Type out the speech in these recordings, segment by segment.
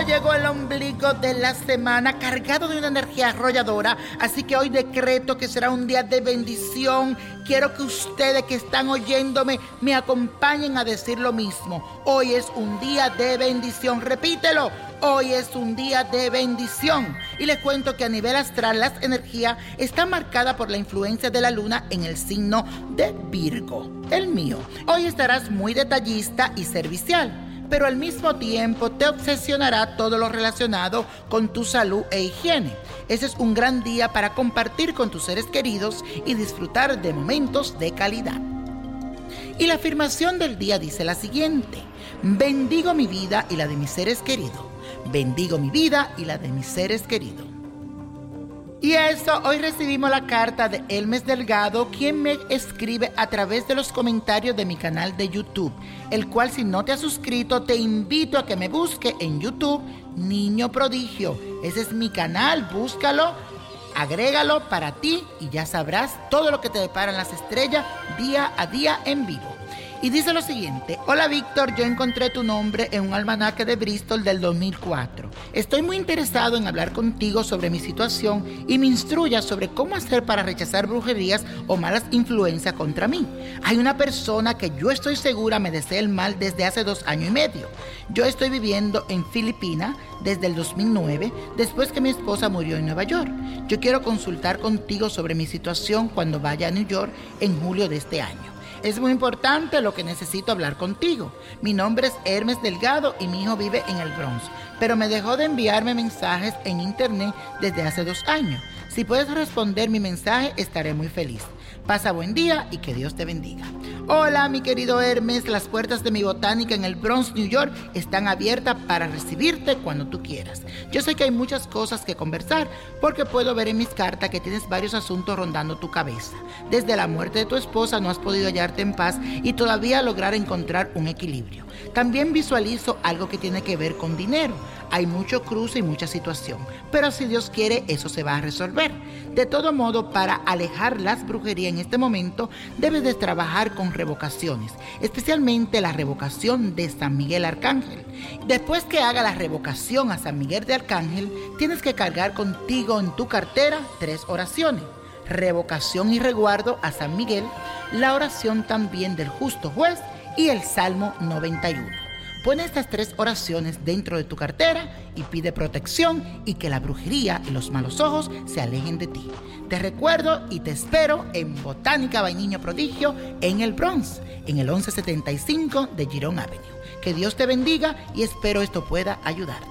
Virgo de la semana, cargado de una energía arrolladora. Así que hoy decreto que será un día de bendición. Quiero que ustedes que están oyéndome me acompañen a decir lo mismo. Hoy es un día de bendición. Repítelo. Hoy es un día de bendición. Y les cuento que a nivel astral las energías están marcadas por la influencia de la luna en el signo de Virgo, el mío. Hoy estarás muy detallista y servicial pero al mismo tiempo te obsesionará todo lo relacionado con tu salud e higiene. Ese es un gran día para compartir con tus seres queridos y disfrutar de momentos de calidad. Y la afirmación del día dice la siguiente, bendigo mi vida y la de mis seres queridos. Bendigo mi vida y la de mis seres queridos. Y eso, hoy recibimos la carta de Elmes Delgado, quien me escribe a través de los comentarios de mi canal de YouTube, el cual si no te has suscrito te invito a que me busque en YouTube Niño Prodigio. Ese es mi canal, búscalo, agrégalo para ti y ya sabrás todo lo que te deparan las estrellas día a día en vivo. Y dice lo siguiente, hola Víctor, yo encontré tu nombre en un almanaque de Bristol del 2004. Estoy muy interesado en hablar contigo sobre mi situación y me instruya sobre cómo hacer para rechazar brujerías o malas influencias contra mí. Hay una persona que yo estoy segura me desea el mal desde hace dos años y medio. Yo estoy viviendo en Filipinas desde el 2009, después que mi esposa murió en Nueva York. Yo quiero consultar contigo sobre mi situación cuando vaya a New York en julio de este año. Es muy importante lo que necesito hablar contigo. Mi nombre es Hermes Delgado y mi hijo vive en el Bronx, pero me dejó de enviarme mensajes en internet desde hace dos años. Si puedes responder mi mensaje, estaré muy feliz. Pasa buen día y que Dios te bendiga. Hola, mi querido Hermes, las puertas de mi botánica en el Bronx, New York, están abiertas para recibirte cuando tú quieras. Yo sé que hay muchas cosas que conversar porque puedo ver en mis cartas que tienes varios asuntos rondando tu cabeza. Desde la muerte de tu esposa no has podido hallarte en paz y todavía lograr encontrar un equilibrio. También visualizo algo que tiene que ver con dinero. Hay mucho cruce y mucha situación, pero si Dios quiere, eso se va a resolver. De todo modo, para alejar las brujerías en este momento, debes de trabajar con revocaciones, especialmente la revocación de San Miguel Arcángel. Después que haga la revocación a San Miguel de Arcángel, tienes que cargar contigo en tu cartera tres oraciones. Revocación y resguardo a San Miguel, la oración también del justo juez y el Salmo 91. Pon estas tres oraciones dentro de tu cartera y pide protección y que la brujería y los malos ojos se alejen de ti. Te recuerdo y te espero en Botánica Vainiño Prodigio en el Bronx, en el 1175 de Girón Avenue. Que Dios te bendiga y espero esto pueda ayudarte.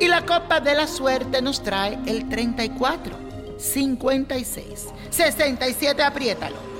Y la copa de la suerte nos trae el 34, 56, 67, apriétalo.